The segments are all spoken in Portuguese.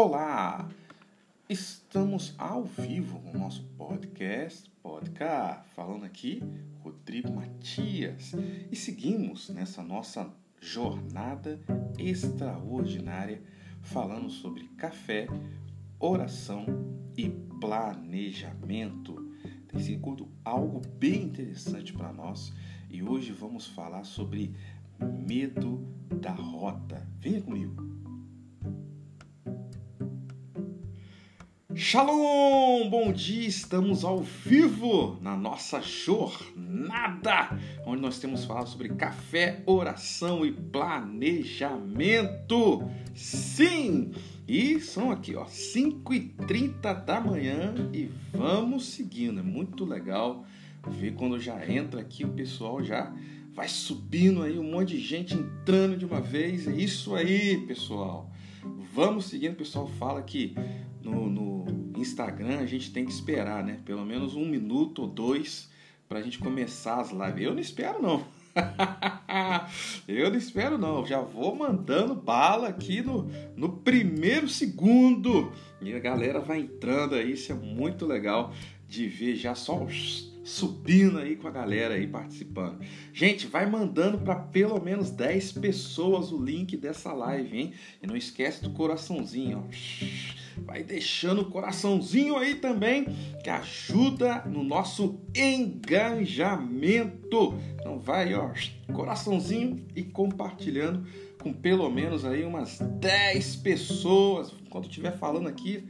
Olá! Estamos ao vivo com o nosso podcast, podcast, falando aqui Rodrigo Matias e seguimos nessa nossa jornada extraordinária falando sobre café, oração e planejamento. Tem sido algo bem interessante para nós e hoje vamos falar sobre medo da rota. Venha comigo. Shalom! Bom dia! Estamos ao vivo na nossa jornada, onde nós temos falado sobre café, oração e planejamento. Sim! E são aqui, ó, 5h30 da manhã e vamos seguindo. É muito legal ver quando já entra aqui o pessoal já vai subindo aí, um monte de gente entrando de uma vez. É isso aí, pessoal. Vamos seguindo. O pessoal fala que no, no Instagram a gente tem que esperar, né? Pelo menos um minuto ou dois para a gente começar as lives. Eu não espero, não. eu não espero, não. Já vou mandando bala aqui no, no primeiro segundo. E a galera vai entrando aí. Isso é muito legal de ver já só subindo aí com a galera aí participando. Gente, vai mandando para pelo menos 10 pessoas o link dessa live, hein? E não esquece do coraçãozinho, ó vai deixando o coraçãozinho aí também, que ajuda no nosso engajamento. Então vai, ó, coraçãozinho e compartilhando com pelo menos aí umas 10 pessoas. Enquanto estiver falando aqui,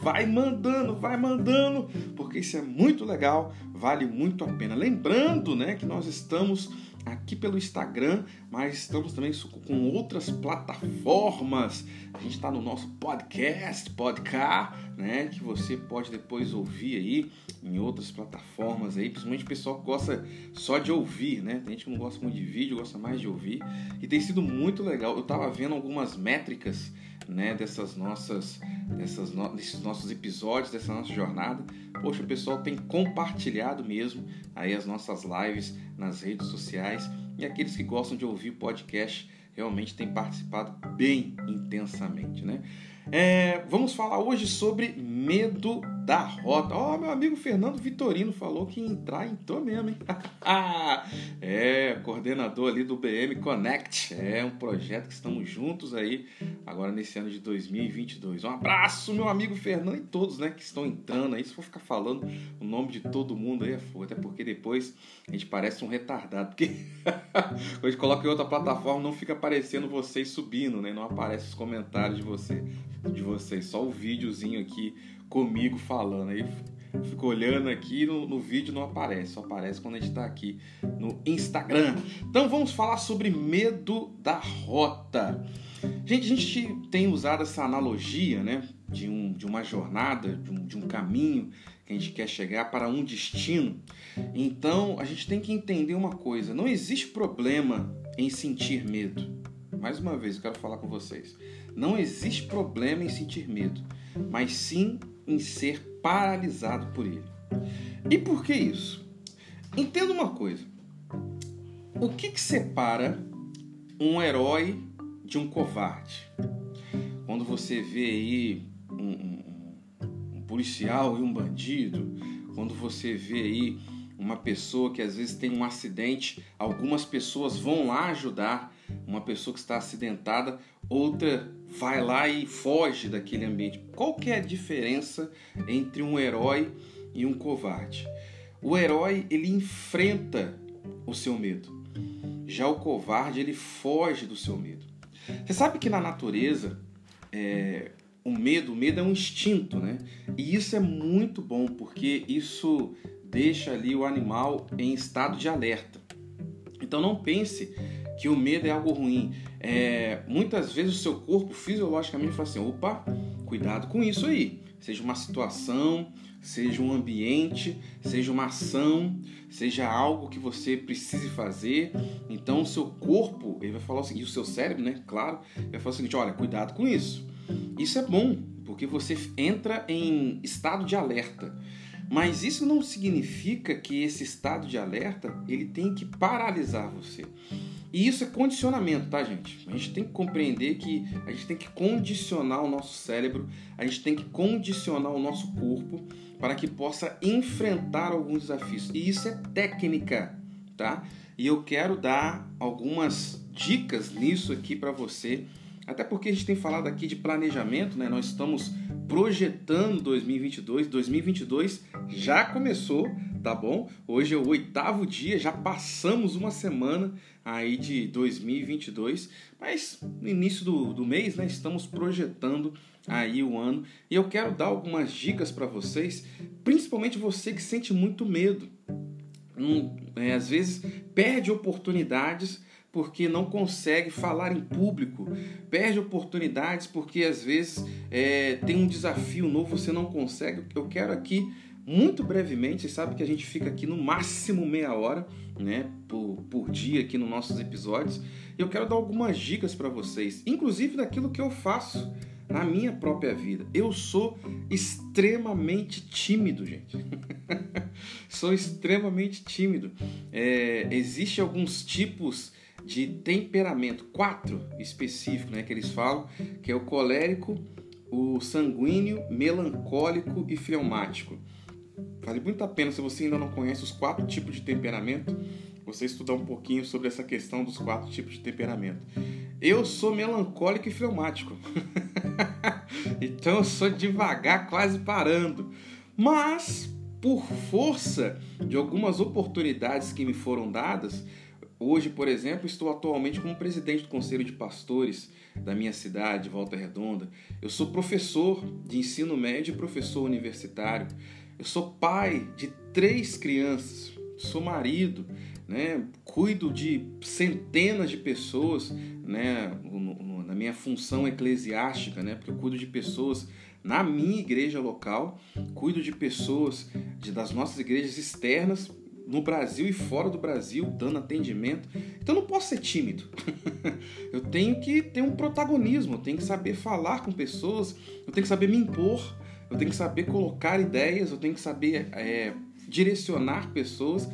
vai mandando, vai mandando, porque isso é muito legal, vale muito a pena. Lembrando, né, que nós estamos aqui pelo Instagram, mas estamos também com outras plataformas. A gente está no nosso podcast, podcast, né? Que você pode depois ouvir aí em outras plataformas aí, principalmente o pessoal que gosta só de ouvir, né? Tem gente que não gosta muito de vídeo, gosta mais de ouvir. E tem sido muito legal. Eu estava vendo algumas métricas né, dessas nossas, dessas no, desses nossos episódios, dessa nossa jornada. Poxa, o pessoal tem compartilhado mesmo aí as nossas lives nas redes sociais e aqueles que gostam de ouvir podcast realmente têm participado bem intensamente, né? É, vamos falar hoje sobre medo da rota. Ó, oh, meu amigo Fernando Vitorino falou que entrar, entrou mesmo, hein? é, coordenador ali do BM Connect. É um projeto que estamos juntos aí agora nesse ano de 2022. Um abraço, meu amigo Fernando e todos, né, que estão entrando aí. Se for ficar falando o nome de todo mundo aí é foda, até porque depois a gente parece um retardado, porque quando a gente coloca em outra plataforma não fica aparecendo vocês subindo, né? Não aparece os comentários de você, de vocês, só o videozinho aqui comigo falando. Aí fico olhando aqui no, no vídeo não aparece, só aparece quando a gente está aqui no Instagram. Então vamos falar sobre medo da rota. Gente, a gente tem usado essa analogia, né, de, um, de uma jornada, de um, de um caminho que a gente quer chegar para um destino. Então a gente tem que entender uma coisa: não existe problema em sentir medo. Mais uma vez, eu quero falar com vocês. Não existe problema em sentir medo, mas sim em ser paralisado por ele. E por que isso? Entenda uma coisa: o que, que separa um herói de um covarde? Quando você vê aí um, um, um policial e um bandido, quando você vê aí uma pessoa que às vezes tem um acidente, algumas pessoas vão lá ajudar uma pessoa que está acidentada, outra vai lá e foge daquele ambiente. Qual que é a diferença entre um herói e um covarde? O herói ele enfrenta o seu medo. Já o covarde ele foge do seu medo. Você sabe que na natureza é, o medo, o medo é um instinto, né? E isso é muito bom porque isso deixa ali o animal em estado de alerta. Então não pense que o medo é algo ruim. É, muitas vezes o seu corpo fisiologicamente fala assim: opa, cuidado com isso aí. Seja uma situação, seja um ambiente, seja uma ação, seja algo que você precise fazer. Então o seu corpo, ele vai falar seguinte, e o seu cérebro, né? Claro, vai falar o seguinte: olha, cuidado com isso. Isso é bom, porque você entra em estado de alerta. Mas isso não significa que esse estado de alerta ele tem que paralisar você. E isso é condicionamento, tá, gente? A gente tem que compreender que a gente tem que condicionar o nosso cérebro, a gente tem que condicionar o nosso corpo para que possa enfrentar alguns desafios. E isso é técnica, tá? E eu quero dar algumas dicas nisso aqui para você, até porque a gente tem falado aqui de planejamento, né? Nós estamos projetando 2022, 2022 já começou, tá bom? Hoje é o oitavo dia, já passamos uma semana aí de 2022, mas no início do, do mês, né? Estamos projetando aí o ano e eu quero dar algumas dicas para vocês, principalmente você que sente muito medo, hum, é, às vezes perde oportunidades porque não consegue falar em público, perde oportunidades porque às vezes é, tem um desafio novo, você não consegue. Eu quero aqui, muito brevemente, você sabe que a gente fica aqui no máximo meia hora né, por, por dia aqui nos nossos episódios, e eu quero dar algumas dicas para vocês, inclusive daquilo que eu faço na minha própria vida. Eu sou extremamente tímido, gente. sou extremamente tímido. É, Existem alguns tipos de temperamento, quatro específicos, né, que eles falam, que é o colérico, o sanguíneo, melancólico e fleumático. Vale muito a pena, se você ainda não conhece os quatro tipos de temperamento, você estudar um pouquinho sobre essa questão dos quatro tipos de temperamento. Eu sou melancólico e fleumático. então eu sou devagar, quase parando. Mas, por força de algumas oportunidades que me foram dadas, Hoje, por exemplo, estou atualmente como presidente do Conselho de Pastores da minha cidade, Volta Redonda. Eu sou professor de ensino médio e professor universitário. Eu sou pai de três crianças, sou marido, né? cuido de centenas de pessoas né? na minha função eclesiástica, né? porque eu cuido de pessoas na minha igreja local, cuido de pessoas de, das nossas igrejas externas no Brasil e fora do Brasil, dando atendimento. Então eu não posso ser tímido. eu tenho que ter um protagonismo, eu tenho que saber falar com pessoas, eu tenho que saber me impor, eu tenho que saber colocar ideias, eu tenho que saber é, direcionar pessoas.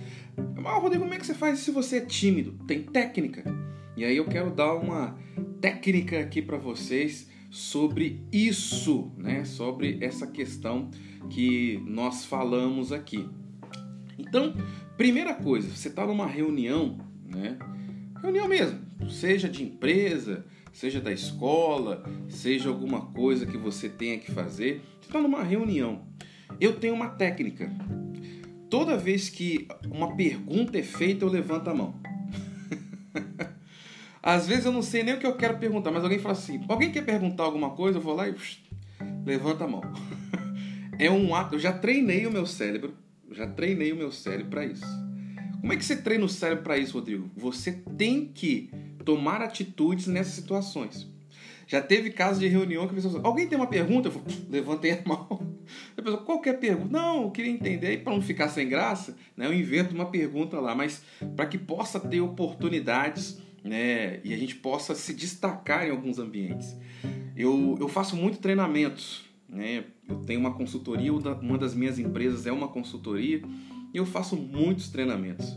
Mas, Rodrigo, como é que você faz se você é tímido? Tem técnica. E aí eu quero dar uma técnica aqui para vocês sobre isso, né? Sobre essa questão que nós falamos aqui. Então, Primeira coisa, você está numa reunião, né? Reunião mesmo, seja de empresa, seja da escola, seja alguma coisa que você tenha que fazer. Você está numa reunião. Eu tenho uma técnica. Toda vez que uma pergunta é feita, eu levanto a mão. Às vezes eu não sei nem o que eu quero perguntar, mas alguém fala assim: alguém quer perguntar alguma coisa? Eu vou lá e levanta a mão. É um ato. Eu já treinei o meu cérebro já treinei o meu cérebro para isso. Como é que você treina o cérebro para isso, Rodrigo? Você tem que tomar atitudes nessas situações. Já teve casos de reunião que a pessoa alguém tem uma pergunta? Eu levantei a mão. A pessoa, qualquer pergunta? Não, eu queria entender. E para não ficar sem graça, né, eu invento uma pergunta lá, mas para que possa ter oportunidades né, e a gente possa se destacar em alguns ambientes. Eu, eu faço muito treinamentos né? Eu tenho uma consultoria, uma das minhas empresas é uma consultoria e eu faço muitos treinamentos.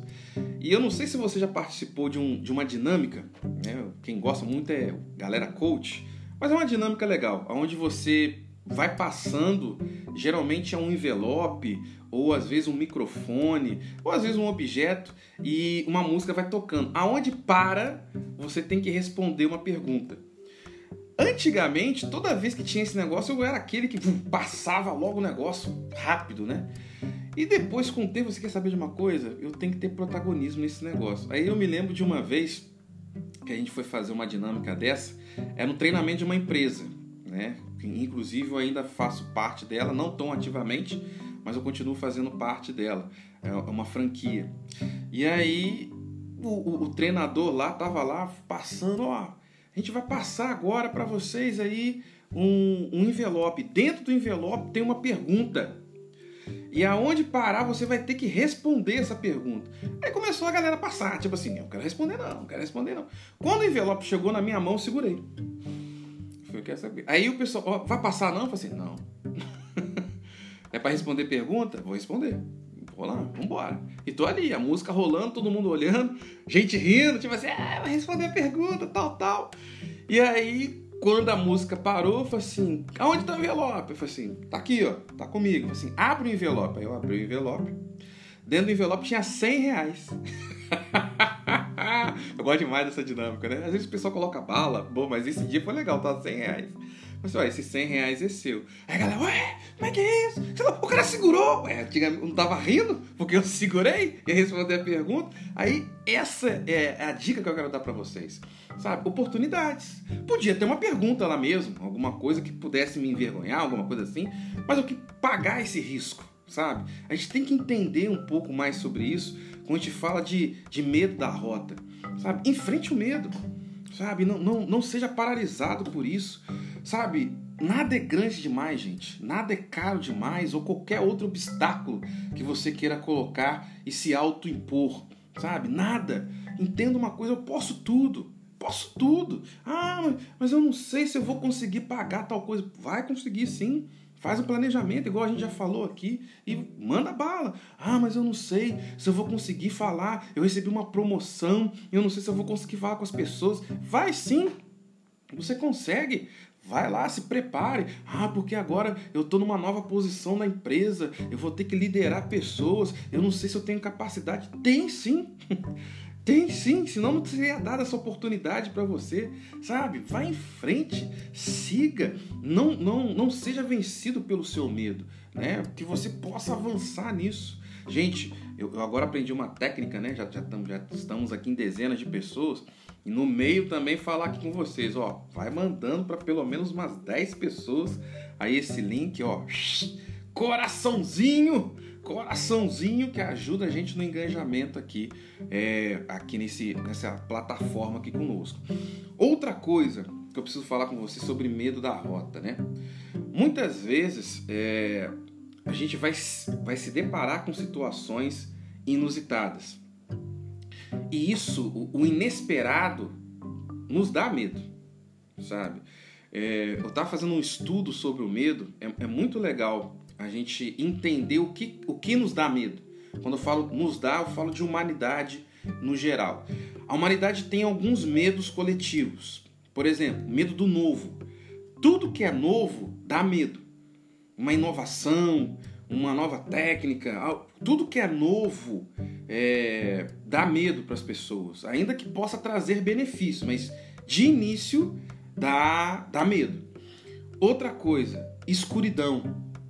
E eu não sei se você já participou de, um, de uma dinâmica, né? quem gosta muito é galera coach, mas é uma dinâmica legal, onde você vai passando, geralmente é um envelope, ou às vezes um microfone, ou às vezes um objeto, e uma música vai tocando. Aonde para, você tem que responder uma pergunta. Antigamente, toda vez que tinha esse negócio, eu era aquele que passava logo o negócio rápido, né? E depois, com o tempo, você quer saber de uma coisa? Eu tenho que ter protagonismo nesse negócio. Aí eu me lembro de uma vez que a gente foi fazer uma dinâmica dessa, era um treinamento de uma empresa, né? Inclusive eu ainda faço parte dela, não tão ativamente, mas eu continuo fazendo parte dela. É uma franquia. E aí o, o, o treinador lá tava lá passando, ó a gente vai passar agora para vocês aí um, um envelope. Dentro do envelope tem uma pergunta. E aonde parar você vai ter que responder essa pergunta. Aí começou a galera a passar, tipo assim, não quero responder não, não quero responder não. Quando o envelope chegou na minha mão, eu segurei. Eu quero saber. Aí o pessoal, vai passar não? Eu falei assim, não. é para responder pergunta? Vou responder. Lá, vambora. E tô ali, a música rolando, todo mundo olhando, gente rindo, tipo assim, ah, vai responder a pergunta, tal, tal. E aí, quando a música parou, eu falei assim, aonde tá o envelope? Eu falei assim, tá aqui, ó, tá comigo. Eu falei assim, abre o envelope. Aí eu abri o envelope. Dentro do envelope tinha 100 reais. eu gosto demais dessa dinâmica, né? Às vezes o pessoal coloca bala, bom, mas esse dia foi legal, tá 100 reais. Mas olha, esses 100 reais é seu. Aí a galera, ué, O cara segurou. Ué, não tava rindo porque eu segurei e respondi a pergunta. Aí essa é a dica que eu quero dar para vocês. Sabe, oportunidades. Podia ter uma pergunta lá mesmo, alguma coisa que pudesse me envergonhar, alguma coisa assim, mas o que pagar esse risco, sabe? A gente tem que entender um pouco mais sobre isso quando a gente fala de, de medo da rota, sabe? Enfrente o medo, sabe? Não, não, não seja paralisado por isso. Sabe, nada é grande demais, gente. Nada é caro demais ou qualquer outro obstáculo que você queira colocar e se autoimpor. Sabe, nada. Entenda uma coisa, eu posso tudo. Posso tudo. Ah, mas eu não sei se eu vou conseguir pagar tal coisa. Vai conseguir sim. Faz um planejamento, igual a gente já falou aqui, e manda bala. Ah, mas eu não sei se eu vou conseguir falar. Eu recebi uma promoção, eu não sei se eu vou conseguir falar com as pessoas. Vai sim, você consegue. Vai lá, se prepare. Ah, porque agora eu estou numa nova posição na empresa, eu vou ter que liderar pessoas, eu não sei se eu tenho capacidade. Tem sim. Tem sim, senão não teria dado essa oportunidade para você, sabe? Vá em frente, siga, não, não, não seja vencido pelo seu medo, né? Que você possa avançar nisso. Gente, eu, eu agora aprendi uma técnica, né? Já, já, tam, já estamos aqui em dezenas de pessoas e no meio também falar aqui com vocês, ó, vai mandando para pelo menos umas 10 pessoas aí esse link, ó, coraçãozinho, coraçãozinho que ajuda a gente no engajamento aqui, é, aqui nesse, nessa plataforma aqui conosco. Outra coisa que eu preciso falar com você sobre medo da rota, né? Muitas vezes é, a gente vai, vai se deparar com situações inusitadas. E isso, o inesperado, nos dá medo, sabe? É, eu estava fazendo um estudo sobre o medo, é, é, muito legal a gente entender o que, o que nos dá medo. Quando eu falo nos dá, eu falo de humanidade no geral. A humanidade tem alguns medos coletivos. Por exemplo, medo do novo. Tudo que é novo dá medo. Uma inovação, uma nova técnica, tudo que é novo é, dá medo para as pessoas, ainda que possa trazer benefício, mas de início dá, dá medo. Outra coisa, escuridão.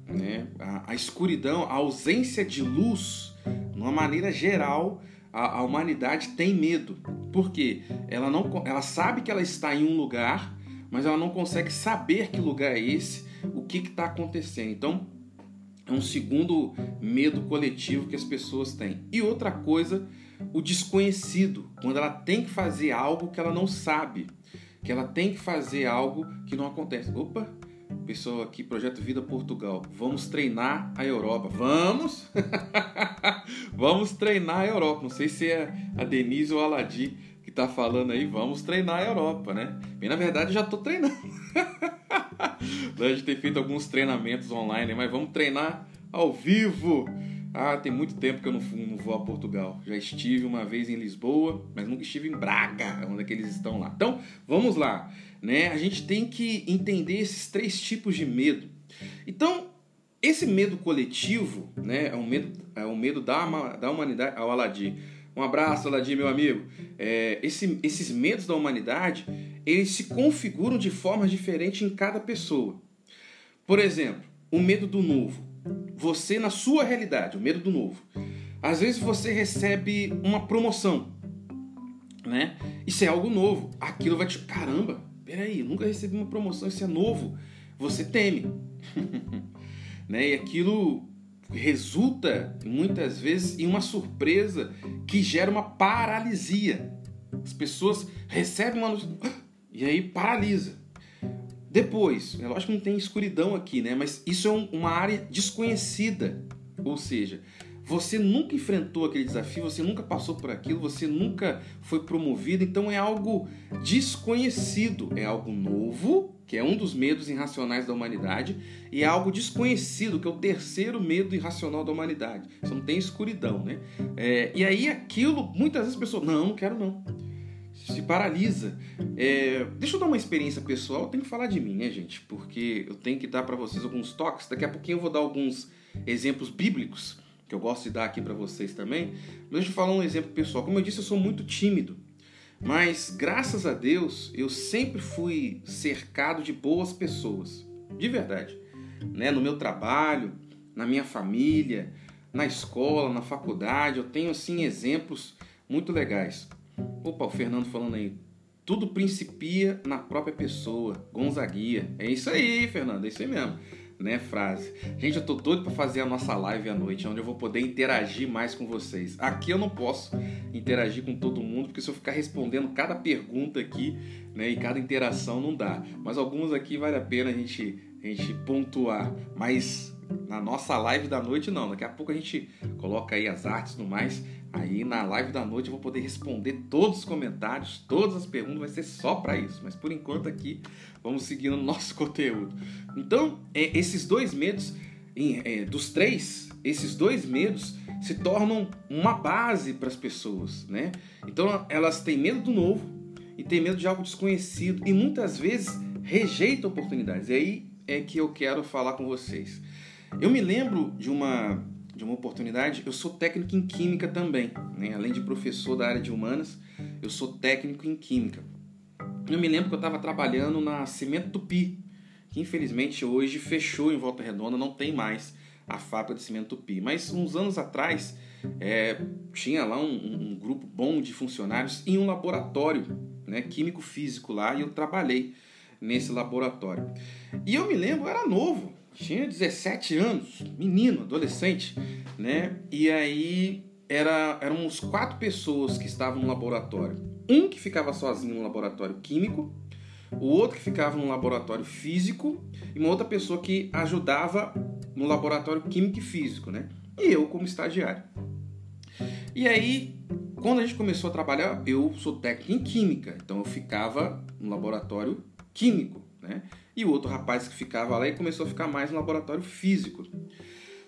Né? A, a escuridão, a ausência de luz, de uma maneira geral, a, a humanidade tem medo. porque Ela, não, ela sabe que ela está em um lugar, mas ela não consegue saber que lugar é esse, o que está acontecendo. Então, é um segundo medo coletivo que as pessoas têm. E outra coisa, o desconhecido, quando ela tem que fazer algo que ela não sabe, que ela tem que fazer algo que não acontece. Opa, pessoa aqui, Projeto Vida Portugal, vamos treinar a Europa. Vamos! vamos treinar a Europa. Não sei se é a Denise ou a Aladi que está falando aí, vamos treinar a Europa, né? Bem, na verdade, já estou treinando. a gente tem feito alguns treinamentos online, mas vamos treinar ao vivo. Ah, tem muito tempo que eu não, não vou a Portugal. Já estive uma vez em Lisboa, mas nunca estive em Braga, onde é que eles estão lá. Então, vamos lá. Né? A gente tem que entender esses três tipos de medo. Então, esse medo coletivo, né, é um medo, é um medo da, da humanidade ao Aladim. Um abraço, Aladim, meu amigo. É, esse, esses medos da humanidade, eles se configuram de formas diferentes em cada pessoa. Por exemplo, o medo do novo. Você, na sua realidade, o medo do novo. Às vezes você recebe uma promoção, né? Isso é algo novo. Aquilo vai te. Caramba, peraí, nunca recebi uma promoção, isso é novo. Você teme. né? E aquilo resulta, muitas vezes, em uma surpresa que gera uma paralisia. As pessoas recebem uma notícia e aí paralisa. Depois, é lógico que não tem escuridão aqui, né? Mas isso é um, uma área desconhecida. Ou seja, você nunca enfrentou aquele desafio, você nunca passou por aquilo, você nunca foi promovido, então é algo desconhecido, é algo novo que é um dos medos irracionais da humanidade, e é algo desconhecido, que é o terceiro medo irracional da humanidade. Você não tem escuridão, né? É, e aí aquilo, muitas vezes as pessoas, não, não quero não. Se paralisa. É, deixa eu dar uma experiência pessoal, eu tenho que falar de mim, né, gente? Porque eu tenho que dar para vocês alguns toques. Daqui a pouquinho eu vou dar alguns exemplos bíblicos que eu gosto de dar aqui para vocês também. Mas deixa eu falar um exemplo pessoal. Como eu disse, eu sou muito tímido. Mas graças a Deus, eu sempre fui cercado de boas pessoas, de verdade. Né? No meu trabalho, na minha família, na escola, na faculdade, eu tenho assim exemplos muito legais. Opa, o Fernando falando aí. Tudo principia na própria pessoa. Gonzaguia. É isso aí, Fernando, é isso aí mesmo né, frase. Gente, eu tô doido para fazer a nossa live à noite, onde eu vou poder interagir mais com vocês. Aqui eu não posso interagir com todo mundo, porque se eu ficar respondendo cada pergunta aqui, né, e cada interação não dá. Mas alguns aqui vale a pena a gente, a gente pontuar. Mas na nossa live da noite não, daqui a pouco a gente coloca aí as artes tudo mais. Aí na live da noite eu vou poder responder todos os comentários, todas as perguntas, vai ser só para isso. Mas por enquanto aqui vamos seguindo o nosso conteúdo. Então, é, esses dois medos, é, dos três, esses dois medos se tornam uma base para as pessoas, né? Então elas têm medo do novo e têm medo de algo desconhecido e muitas vezes rejeitam oportunidades. E aí é que eu quero falar com vocês. Eu me lembro de uma de uma oportunidade. Eu sou técnico em química também, né? além de professor da área de humanas, eu sou técnico em química. Eu me lembro que eu estava trabalhando na Cimento Tupi, que infelizmente hoje fechou em Volta Redonda, não tem mais a fábrica de cimento Tupi. Mas uns anos atrás é, tinha lá um, um, grupo bom de funcionários em um laboratório né, químico-físico lá e eu trabalhei nesse laboratório. E eu me lembro, eu era novo, tinha 17 anos, menino, adolescente, né? E aí era, eram uns quatro pessoas que estavam no laboratório. Um que ficava sozinho no laboratório químico, o outro que ficava no laboratório físico e uma outra pessoa que ajudava no laboratório químico e físico, né? E eu como estagiário. E aí, quando a gente começou a trabalhar, eu sou técnico em química, então eu ficava no laboratório químico, né? E o outro rapaz que ficava lá e começou a ficar mais no laboratório físico.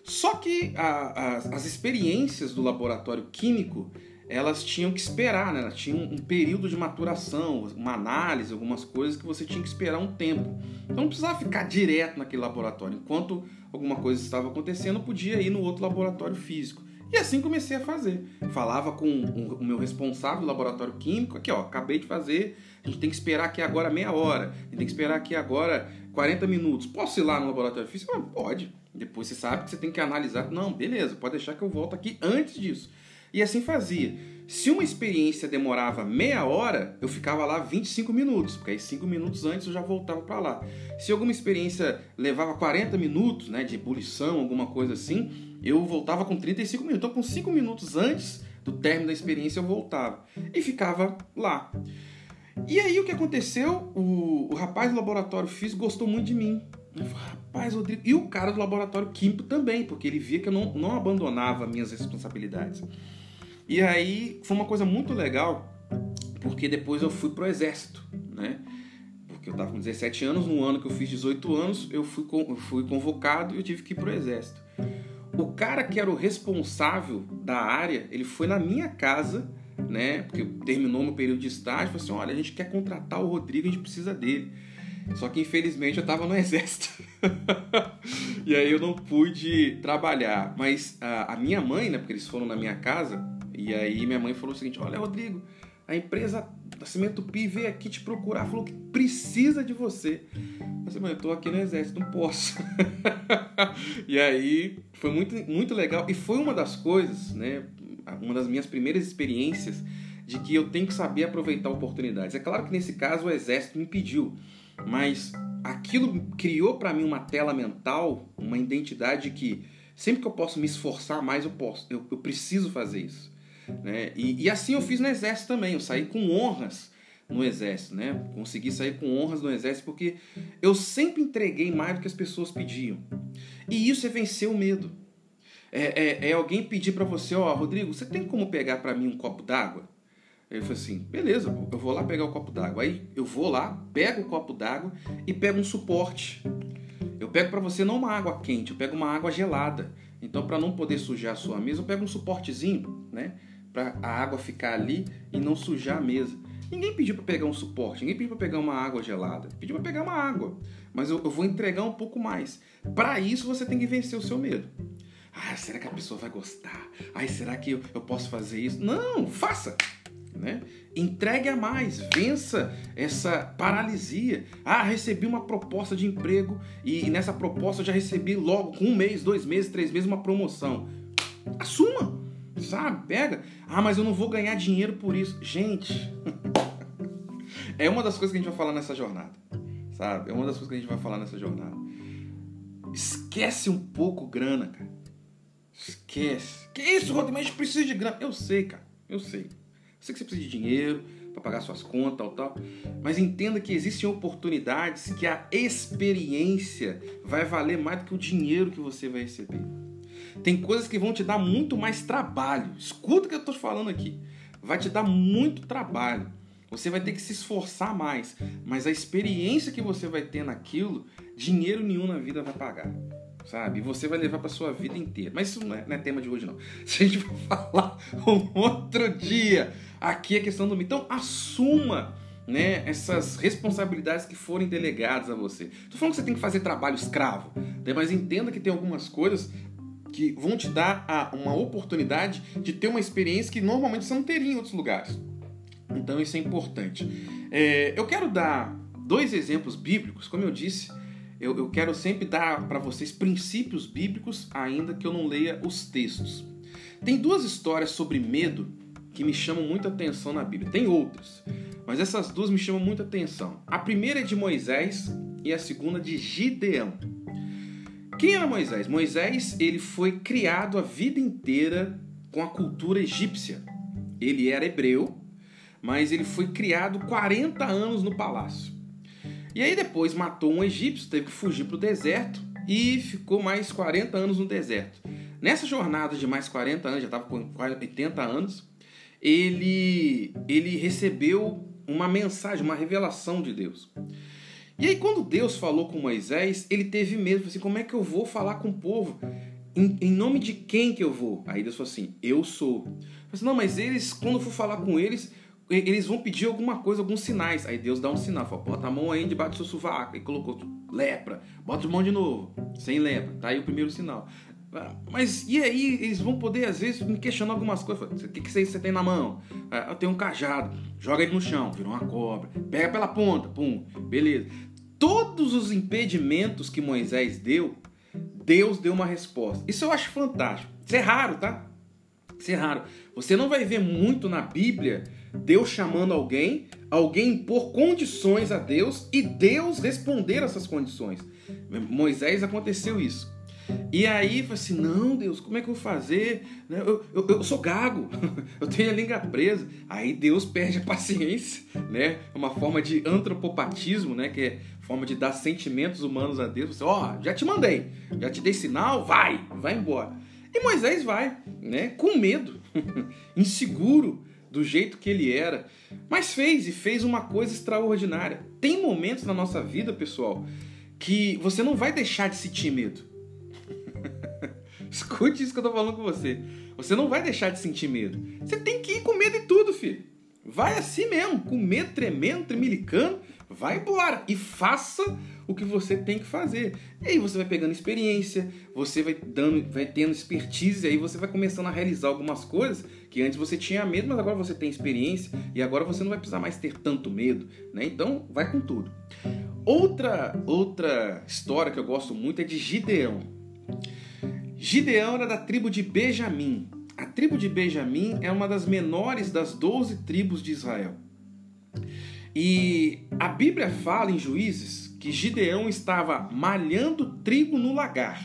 Só que a, a, as experiências do laboratório químico elas tinham que esperar, né? elas tinham um período de maturação, uma análise, algumas coisas que você tinha que esperar um tempo. Então não precisava ficar direto naquele laboratório. Enquanto alguma coisa estava acontecendo, podia ir no outro laboratório físico. E assim comecei a fazer. Falava com o meu responsável do laboratório químico, aqui ó, acabei de fazer, tem que esperar aqui agora meia hora, tem que esperar aqui agora 40 minutos. Posso ir lá no laboratório físico? Ah, pode. Depois você sabe que você tem que analisar. Não, beleza, pode deixar que eu volto aqui antes disso. E assim fazia. Se uma experiência demorava meia hora, eu ficava lá 25 minutos, porque aí 5 minutos antes eu já voltava para lá. Se alguma experiência levava 40 minutos, né, de ebulição, alguma coisa assim, eu voltava com 35 minutos. Então, com 5 minutos antes do término da experiência, eu voltava e ficava lá. E aí o que aconteceu? O, o rapaz do laboratório físico gostou muito de mim. Falei, rapaz, Rodrigo. E o cara do laboratório químico também, porque ele via que eu não, não abandonava minhas responsabilidades. E aí foi uma coisa muito legal, porque depois eu fui pro exército, né? Porque eu estava com 17 anos, no ano que eu fiz 18 anos, eu fui, eu fui convocado e eu tive que ir pro exército. O cara que era o responsável da área, ele foi na minha casa né? Porque terminou meu período de estágio, falou assim: olha, a gente quer contratar o Rodrigo, a gente precisa dele. Só que infelizmente eu estava no exército. e aí eu não pude trabalhar. Mas a, a, minha mãe, né? Porque eles foram na minha casa, e aí minha mãe falou o seguinte: olha, Rodrigo, a empresa da Cimento Pi veio aqui te procurar, falou que precisa de você. Eu falei, mãe, eu tô aqui no exército, não posso. e aí foi muito, muito legal. E foi uma das coisas, né? Uma das minhas primeiras experiências de que eu tenho que saber aproveitar oportunidades. É claro que nesse caso o exército me impediu, mas aquilo criou para mim uma tela mental, uma identidade que sempre que eu posso me esforçar mais, eu posso, eu, eu preciso fazer isso. Né? E, e, assim eu fiz no exército também, eu saí com honras no exército, né? Consegui sair com honras no exército porque eu sempre entreguei mais do que as pessoas pediam. E isso é vencer o medo. É, é, é alguém pedir para você, ó, oh, Rodrigo, você tem como pegar para mim um copo d'água? Eu falei assim, beleza, eu vou lá pegar o copo d'água. Aí eu vou lá, pego o copo d'água e pego um suporte. Eu pego para você não uma água quente, eu pego uma água gelada. Então, para não poder sujar a sua mesa, eu pego um suportezinho, né? Para a água ficar ali e não sujar a mesa. Ninguém pediu para pegar um suporte, ninguém pediu para pegar uma água gelada, pediu para pegar uma água. Mas eu, eu vou entregar um pouco mais. Para isso, você tem que vencer o seu medo. Ah, será que a pessoa vai gostar? Ai, será que eu, eu posso fazer isso? Não, faça! Né? Entregue a mais, vença essa paralisia. Ah, recebi uma proposta de emprego e nessa proposta eu já recebi logo com um mês, dois meses, três meses uma promoção. Assuma, sabe? Pega. Ah, mas eu não vou ganhar dinheiro por isso. Gente, é uma das coisas que a gente vai falar nessa jornada, sabe? É uma das coisas que a gente vai falar nessa jornada. Esquece um pouco grana, cara. Esquece. Que isso, Rodrigo? A gente precisa de grana. Eu sei, cara. Eu sei. Eu sei que você precisa de dinheiro para pagar suas contas, tal, tal. Mas entenda que existem oportunidades que a experiência vai valer mais do que o dinheiro que você vai receber. Tem coisas que vão te dar muito mais trabalho. Escuta o que eu estou falando aqui. Vai te dar muito trabalho. Você vai ter que se esforçar mais. Mas a experiência que você vai ter naquilo, dinheiro nenhum na vida vai pagar sabe? E você vai levar para sua vida inteira. Mas isso não é, não é, tema de hoje, não. Se a gente for falar um outro dia, aqui é questão do. Então, assuma. Né, essas responsabilidades que forem delegadas a você. Tô falando que você tem que fazer trabalho escravo, né, mas entenda que tem algumas coisas que vão te dar a, uma oportunidade de ter uma experiência que normalmente você não teria em outros lugares. Então isso é importante. É, eu quero dar dois exemplos bíblicos, como eu disse, eu, eu quero sempre dar para vocês princípios bíblicos, ainda que eu não leia os textos. Tem duas histórias sobre medo que me chamam muita atenção na Bíblia. Tem outras, mas essas duas me chamam muita atenção. A primeira é de Moisés e a segunda de Gideão. Quem era Moisés? Moisés ele foi criado a vida inteira com a cultura egípcia. Ele era hebreu, mas ele foi criado 40 anos no palácio. E aí depois matou um egípcio, teve que fugir para o deserto e ficou mais 40 anos no deserto. Nessa jornada de mais 40 anos, já estava com 80 anos, ele, ele recebeu uma mensagem, uma revelação de Deus. E aí quando Deus falou com Moisés, ele teve medo, assim, como é que eu vou falar com o povo? Em, em nome de quem que eu vou? Aí Deus falou assim, eu sou. Eu falei assim, não, mas eles, quando eu for falar com eles, eles vão pedir alguma coisa, alguns sinais. Aí Deus dá um sinal, fala, bota a mão aí debaixo do seu sovaco. E colocou lepra, bota a mão de novo, sem lepra. Tá aí o primeiro sinal. Ah, mas e aí eles vão poder, às vezes, me questionar algumas coisas. O que, que você tem na mão? Ah, eu tenho um cajado, joga ele no chão, virou uma cobra. Pega pela ponta, pum, beleza. Todos os impedimentos que Moisés deu, Deus deu uma resposta. Isso eu acho fantástico. Isso é raro, tá? Isso é raro. Você não vai ver muito na Bíblia Deus chamando alguém, alguém impor condições a Deus e Deus responder essas condições. Moisés aconteceu isso. E aí, falei assim: não, Deus, como é que eu vou fazer? Né, eu, eu, eu sou gago, eu tenho a língua presa. Aí Deus perde a paciência, né? É uma forma de antropopatismo, né? Que é forma de dar sentimentos humanos a Deus. Ó, oh, já te mandei, já te dei sinal, vai, vai embora. E Moisés vai, né? Com medo, inseguro, do jeito que ele era, mas fez e fez uma coisa extraordinária. Tem momentos na nossa vida, pessoal, que você não vai deixar de sentir medo. Escute isso que eu tô falando com você. Você não vai deixar de sentir medo. Você tem que ir com medo e tudo, filho. Vai assim mesmo, com medo tremendo, tremilicando, vai embora e faça o que você tem que fazer. E aí você vai pegando experiência, você vai dando, vai tendo expertise, e aí você vai começando a realizar algumas coisas que antes você tinha medo, mas agora você tem experiência e agora você não vai precisar mais ter tanto medo, né? Então, vai com tudo. Outra outra história que eu gosto muito é de Gideão. Gideão era da tribo de Benjamim. A tribo de Benjamim é uma das menores das 12 tribos de Israel. E a Bíblia fala em Juízes que Gideão estava malhando trigo no lagar.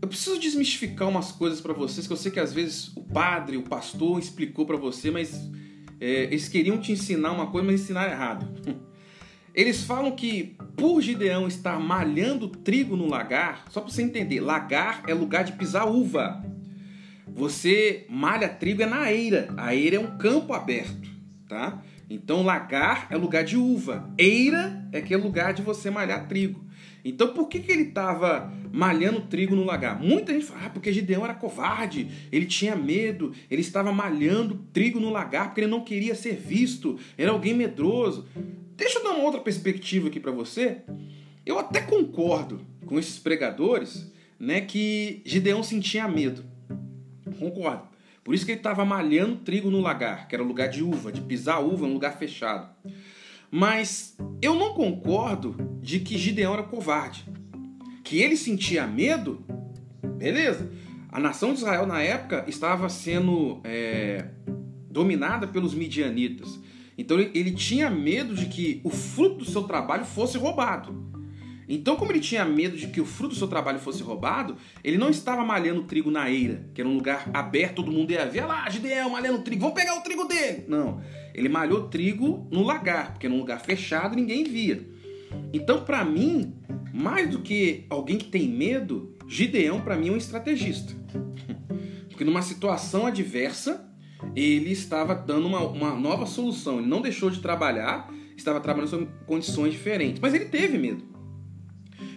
Eu preciso desmistificar umas coisas para vocês que eu sei que às vezes o padre, o pastor explicou para você, mas é, eles queriam te ensinar uma coisa, mas ensinaram errado. Eles falam que por Gideão estar malhando trigo no lagar, só para você entender, lagar é lugar de pisar uva. você malha trigo é na eira. A eira é um campo aberto, tá? Então lagar é lugar de uva, eira é que é lugar de você malhar trigo. Então por que, que ele estava malhando trigo no lagar? Muita gente fala, ah, porque Gideão era covarde, ele tinha medo, ele estava malhando trigo no lagar porque ele não queria ser visto, era alguém medroso. Deixa eu dar uma outra perspectiva aqui para você. Eu até concordo com esses pregadores, né, que Gideão sentia medo. Concordo. Por isso que ele estava malhando trigo no lagar, que era lugar de uva, de pisar uva, um lugar fechado. Mas eu não concordo de que Gideão era covarde. Que ele sentia medo, beleza. A nação de Israel na época estava sendo é, dominada pelos midianitas. Então ele, ele tinha medo de que o fruto do seu trabalho fosse roubado. Então, como ele tinha medo de que o fruto do seu trabalho fosse roubado, ele não estava malhando trigo na eira, que era um lugar aberto, todo mundo ia ver, lá, Gideão malhando trigo, vamos pegar o trigo dele. Não, ele malhou trigo no lagar, porque era um lugar fechado ninguém via. Então, para mim, mais do que alguém que tem medo, Gideão para mim é um estrategista. Porque numa situação adversa, ele estava dando uma, uma nova solução. Ele não deixou de trabalhar, estava trabalhando sob condições diferentes. Mas ele teve medo.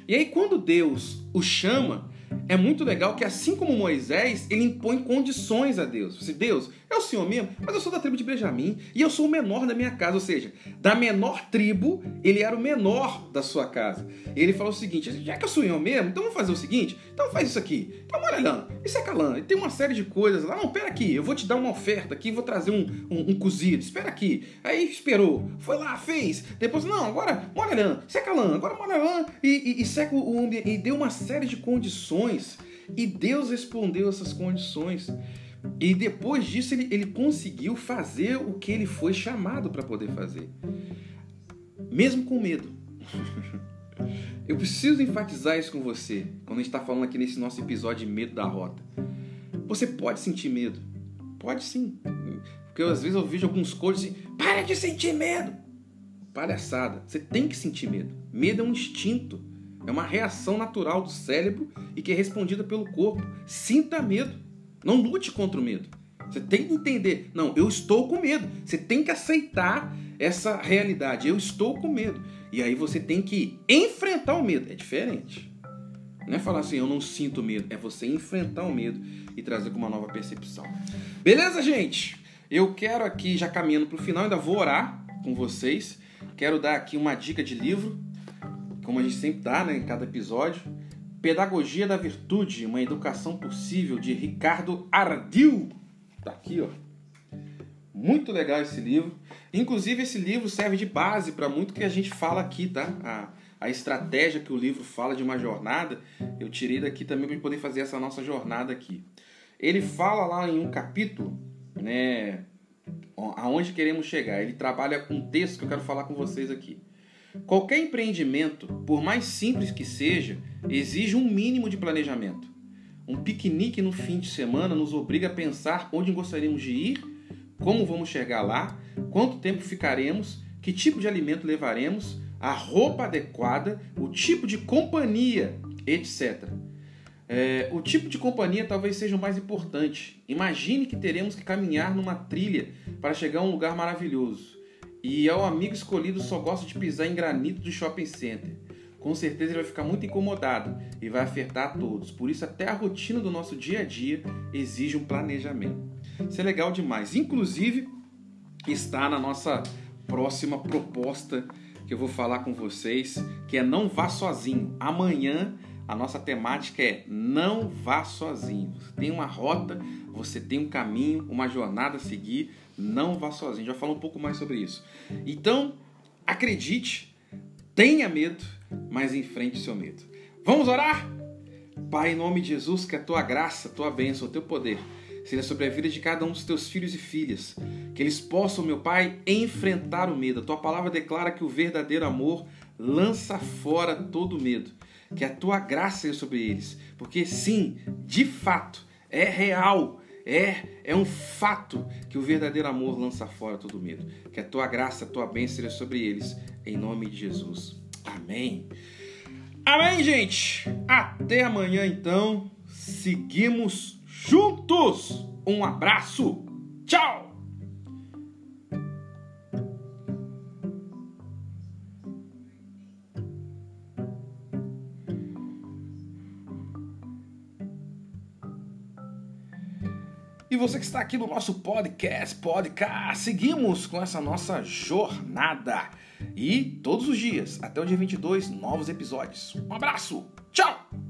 E aí, quando Deus o chama, é muito legal que, assim como Moisés, ele impõe condições a Deus. Deus, é o Senhor mesmo, mas eu sou da tribo de Benjamim e eu sou o menor da minha casa. Ou seja, da menor tribo, ele era o menor da sua casa. E ele falou o seguinte: já que eu sou eu mesmo, então vamos fazer o seguinte: então faz isso aqui. Então, olha isso é calã. E tem uma série de coisas lá. Não, pera aqui, eu vou te dar uma oferta aqui, vou trazer um, um, um cozido. Espera aqui. Aí esperou, foi lá, fez. Depois, não, agora molha lã, seca lã, agora molha e, e, e seca o ambiente. E deu uma série de condições. E Deus respondeu essas condições. E depois disso ele, ele conseguiu fazer o que ele foi chamado para poder fazer. Mesmo com medo. Eu preciso enfatizar isso com você quando a gente está falando aqui nesse nosso episódio de medo da rota. Você pode sentir medo. Pode sim. Porque às vezes eu vejo alguns coaches assim, para de sentir medo. Palhaçada. Você tem que sentir medo. Medo é um instinto. É uma reação natural do cérebro e que é respondida pelo corpo. Sinta medo. Não lute contra o medo. Você tem que entender, não, eu estou com medo. Você tem que aceitar essa realidade. Eu estou com medo. E aí você tem que enfrentar o medo. É diferente. Não é falar assim, eu não sinto medo. É você enfrentar o medo e trazer com uma nova percepção. Beleza, gente? Eu quero aqui, já caminhando para o final, ainda vou orar com vocês. Quero dar aqui uma dica de livro, como a gente sempre dá né, em cada episódio. Pedagogia da Virtude, uma educação possível, de Ricardo Ardil. Tá aqui, ó. Muito legal esse livro. Inclusive, esse livro serve de base para muito que a gente fala aqui, tá? A, a estratégia que o livro fala de uma jornada, eu tirei daqui também para poder fazer essa nossa jornada aqui. Ele fala lá em um capítulo, né, aonde queremos chegar. Ele trabalha com um texto que eu quero falar com vocês aqui. Qualquer empreendimento, por mais simples que seja, exige um mínimo de planejamento. Um piquenique no fim de semana nos obriga a pensar onde gostaríamos de ir, como vamos chegar lá, quanto tempo ficaremos, que tipo de alimento levaremos, a roupa adequada, o tipo de companhia, etc. É, o tipo de companhia talvez seja o mais importante. Imagine que teremos que caminhar numa trilha para chegar a um lugar maravilhoso. E é o amigo escolhido só gosta de pisar em granito do shopping center. Com certeza ele vai ficar muito incomodado e vai afetar a todos. Por isso, até a rotina do nosso dia a dia exige um planejamento. Isso é legal demais. Inclusive, está na nossa próxima proposta que eu vou falar com vocês, que é não vá sozinho. Amanhã a nossa temática é não vá sozinho. Você tem uma rota, você tem um caminho, uma jornada a seguir não vá sozinho. Já falo um pouco mais sobre isso. Então, acredite, tenha medo, mas enfrente seu medo. Vamos orar? Pai, em nome de Jesus, que a tua graça, a tua bênção, o teu poder seja sobre a vida de cada um dos teus filhos e filhas. Que eles possam, meu Pai, enfrentar o medo. A tua palavra declara que o verdadeiro amor lança fora todo medo. Que a tua graça seja sobre eles. Porque sim, de fato, é real é, é um fato que o verdadeiro amor lança fora todo medo. Que a tua graça, a tua bênção seja sobre eles, em nome de Jesus. Amém. Amém, gente. Até amanhã, então. Seguimos juntos. Um abraço. Tchau. E você que está aqui no nosso podcast, podcast, seguimos com essa nossa jornada. E todos os dias, até o dia 22, novos episódios. Um abraço, tchau!